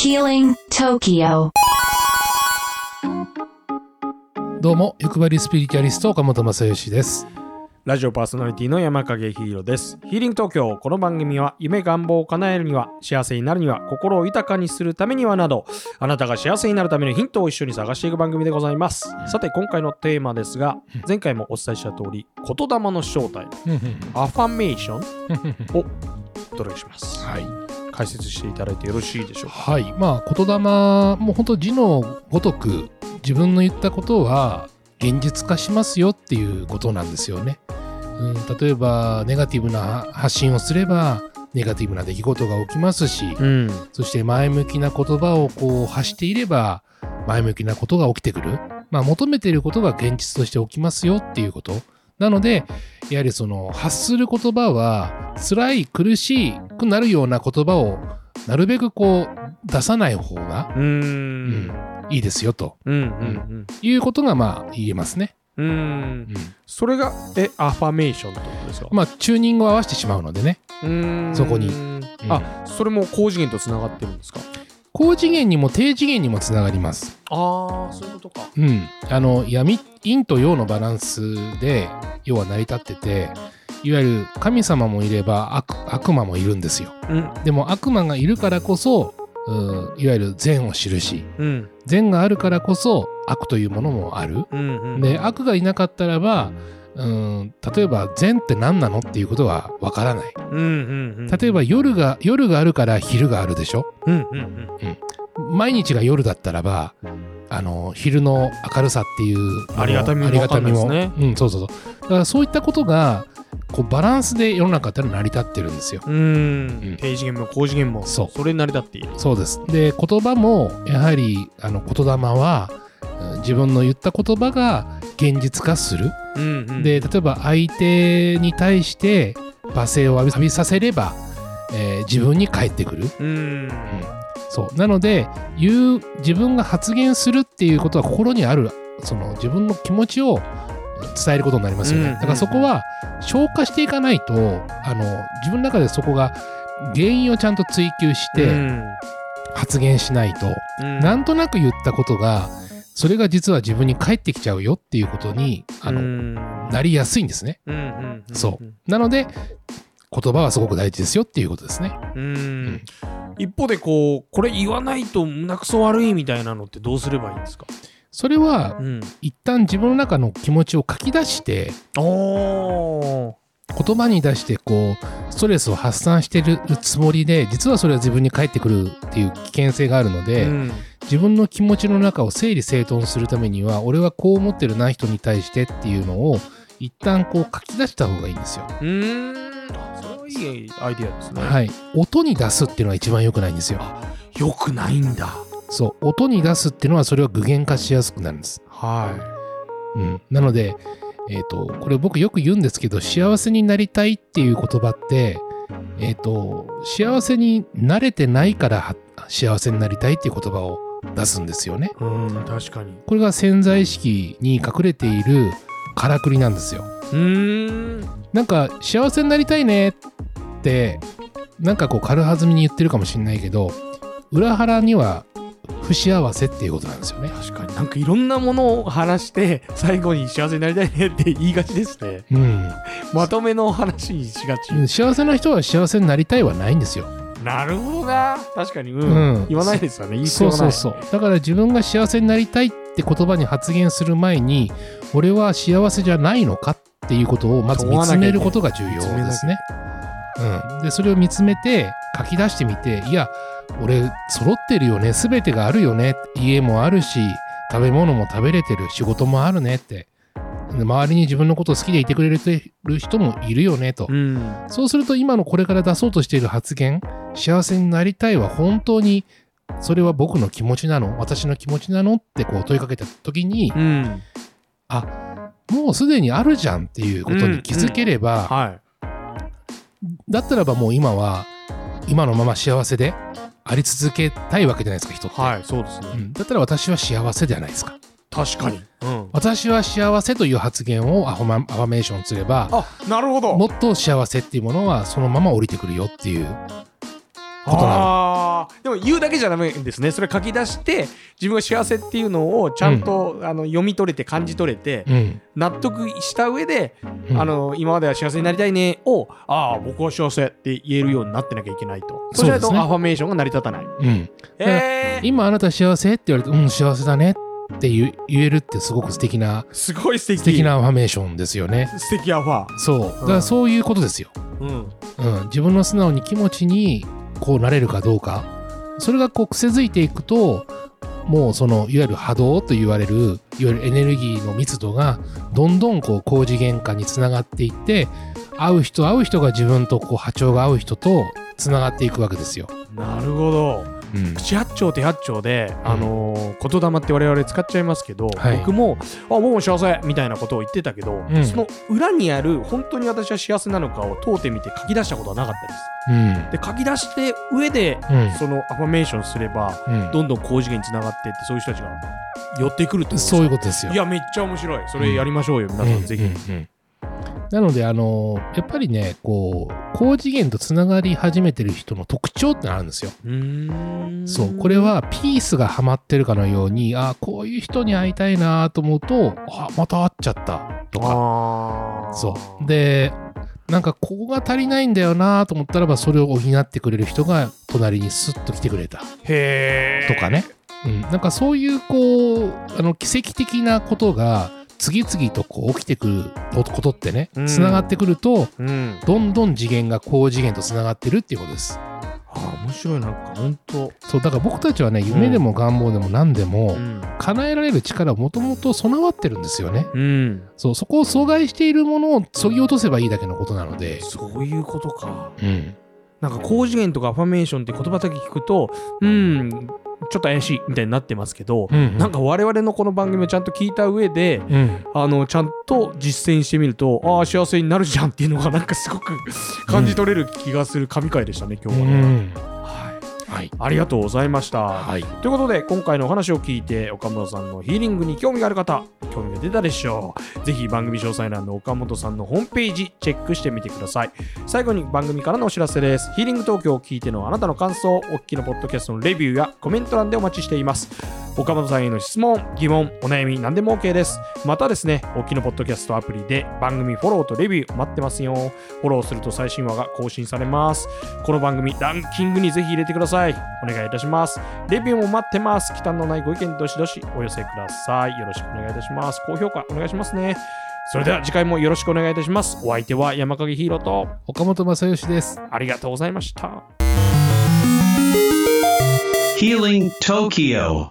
Healing Tokyo どうも、欲張りスピリチュアリスト岡本正義です。ラジオパーソナリティの山影ヒーローです。ヒーリング東京。この番組は夢願望を叶えるには、幸せになるには、心を豊かにするためにはなど、あなたが幸せになるためのヒントを一緒に探していく番組でございます。さて、今回のテーマですが、前回もお伝えした通り、言霊の正体、アファメーションをお届けします。はい。解説していただいてよろしいでしょうか？はい。まあ、言霊、もう本当字のごとく、自分の言ったことは現実化しますよっていうことなんですよね。うん、例えば、ネガティブな発信をすれば、ネガティブな出来事が起きますし、うん。そして前向きな言葉をこう発していれば、前向きなことが起きてくる。まあ、求めていることが現実として起きますよっていうこと。なので、やはりその発する言葉は、辛い、苦しくなるような言葉をなるべくこう出さない方がうーん。いいですよとうん。うん。いうことがまあ言えますね。うん。う。うんん。それが、え、アファメーションってことですか？まあ、チューニングを合わせてしまうのでね。そこにあ、それも高次元とつながってるんですか？高次元にも低次元にもつながります。ああ、そういうことか。うん、あの闇陰と陽のバランスで要は成り立ってていわゆる神様もいれば悪悪魔もいるんですようん。でも悪魔がいるからこそうんいわゆる善を知るしうん。善があるからこそ悪というものもあるうん。うん。で悪がいなかったらばうん例えば善って何なのっていうことはわからないうん。うん。うん。例えば夜が夜があるから昼があるでしょ？うん。うん。毎日が夜だったらばあの昼の明るさっていうありがたみもありがたみもわかんないですうんそうそうそうだからそういったことがこうバランスで世の中ってのは成り立ってるんですようん。ううんん。低次元も高次元も、そうそれになり立っている。そうですで言葉もやはりあの言霊はうん自分の言った言葉が現実化するうん。うん。で例えば相手に対して罵声を浴びさせれば、えー自分に返ってくるうん。そうなので言う自分が発言するっていうことは心にあるその自分の気持ちを伝えることになりますよね、うんだからそこは消化していかないとあの自分の中でそこが原因をちゃんと追求してうん。発言しないと、うん。なんとなく言ったことがそれが実は自分に返ってきちゃうよっていうことにあの、うん。なりやすいんですねうん。うん。そうなので言葉はすごく大事ですよっていうことですねうん。一方で、こう、これ言わないと胸くそ悪いみたいなのってどうすればいいんですか？それはうん。一旦自分の中の気持ちを書き出して。言葉に出してこうストレスを発散してるつもりで実はそれは自分に返ってくるっていう危険性があるので、うん。自分の気持ちの中を整理整頓するためには俺はこう思ってるな人に対してっていうのを一旦こう書き出した方がいいんですよ。うーん。あそれはいいアイディアですね。はい。音に出すっていうのが一番良くないんですよ。よくないんだ。そう。音に出すっていうのはそれは具現化しやすくなるんです。はうん。なので、えっ、と、これ僕よく言うんですけど、幸せになりたいっていう言葉って、えっ、と、幸せになれてないからは幸せになりたいっていう言葉を出すんですよね。い。うん、確かに。これが潜在意識に隠れているからくりなんですよ。うーん。なんか、幸せになりたいねって、なんかこう軽はずみに言ってるかもしれないけど、裏腹には不幸せっていうことなんですよね。確かになんかいろんなものを話して最後に幸せになりたいねって言いがちですね。うん。まとめの話にしがち。幸せな人は幸せになりたいはないんですよ。なるほどな。確かに、うん。うん言わないですよね。言い必そう。そうそう。だから自分が幸せになりたいって言葉に発言する前に、俺は幸せじゃないのかっていうことをまず見つめることが重要ですね。うん。で、それを見つめて書き出してみて、いや、俺揃ってるよね。全てがあるよね。家もあるし、食べ物も食べれてる。仕事もあるねって。で周りに自分のことを好きでいてくれる人もいるよねと。うん。そうすると今のこれから出そうとしている発言、幸せになりたいは本当にそれは僕の気持ちなの？私の気持ちなの？ってこう問いかけた時に、うん。あ、もうすでにあるじゃんっていうことに気づければ、はだったらばもう今は今のまま幸せであり続けたいわけじゃないですか、人っい。て。はい、そうですね。うんだったら私は幸せじゃないですか。確かに。うん。私は幸せという発言をアファマアファメーションすれば、あ、なるほど。もっと幸せっていうものはそのまま降りてくるよっていうことな。でも言うだけじゃダメですねそれ書き出して自分が幸せっていうのをちゃんと、あの読み取れて感じ取れて、うん。納得した上で、うんあの今までは幸せになりたいねをああ僕は幸せって言えるようになってなきゃいけないとそうしないとアファメーションが成り立たないうん。えー、今あなた幸せって言われて、うん、幸せだねって言う言えるってすごく素敵な、すごい素敵素敵なアファメーションですよね。素敵アファそう。だからそういうことですよ。うんうん。自分の素直に気持ちにこうなれるかどうか。それがこう癖づいていくと、もうそのいわゆる波動と言われるいわゆるエネルギーの密度がどんどんこう高次元化につながっていって会う人会う人が自分とこう波長が合う人とつながっていくわけですよ。なるほどうん。口八丁手八丁で、あのー言霊って我々使っちゃいますけど、はい。僕も「あ僕も幸せ」みたいなことを言ってたけど、うん。その裏にある本当に私は幸せなのかを問うてみて書き出したことはなかったです。うん。で書き出して上で、うん。そのアファメーションすればうん。どんどん高次元につながっていってそういう人たちが寄ってくるってそういうことですよ。いやめっちゃ面白い。それやりましょうよ、皆さんぜひ、なので、あのやっぱりね、こう、高次元とつながり始めてる人の特徴ってのあるんですよ。そう、これはピースがはまってるかのように、あこういう人に会いたいなと思うと、あまた会っちゃったとか。そう。で、なんかここが足りないんだよなと思ったらば、それを補ってくれる人が隣にスッと来てくれたへえとかね。うん、なんかそういうこう、あの奇跡的なことが次々とこう起きてくることってねうん、つながってくると、うんどんどん次元が高次元とつながってるっていうことです。あー面白いなんか本当そう、だから僕たちはね、夢でも願望でも何でも、うん、叶えられる力をもともと備わってるんですよね。うん、そう、そこを阻害しているものを削ぎ落とせばいいだけのことなので。そういうことかうん。なんか高次元とかアファメーションって言葉だけ聞くとうんちょっと怪しいみたいになってますけど、うん、なんか我々のこの番組をちゃんと聞いた上でうん。あのちゃんと実践してみるとああ幸せになるじゃんっていうのがなんかすごく感じ取れる気がする神回でしたね今う日はね、ん。はい。はい。ありがとうございました、はい。ということで今回のお話を聞いて岡本さんのヒーリングに興味がある方興味が出たでしょう。ぜひ番組詳細欄の岡本さんのホームページチェックしてみてください。最後に番組からのお知らせです。ヒーリング東京を聞いてのあなたの感想お聞きのポッドキャストのレビューやコメント欄でお待ちしています岡本さんへの質問疑問お悩み何でも OK ですまたですねお聞きのポッドキャストアプリで番組フォローとレビュー待ってますよフォローすると最新話が更新されますこの番組ランキングにぜひ入れてくださいお願いいたしますレビューも待ってます。忌憚のないご意見どしどしお寄せください。よろしくお願いいたします。高評価お願いしますね。それでは次回もよろしくお願いいたします。お相手は山影ヒーローと岡本正義です。ありがとうございました。Healing Tokyo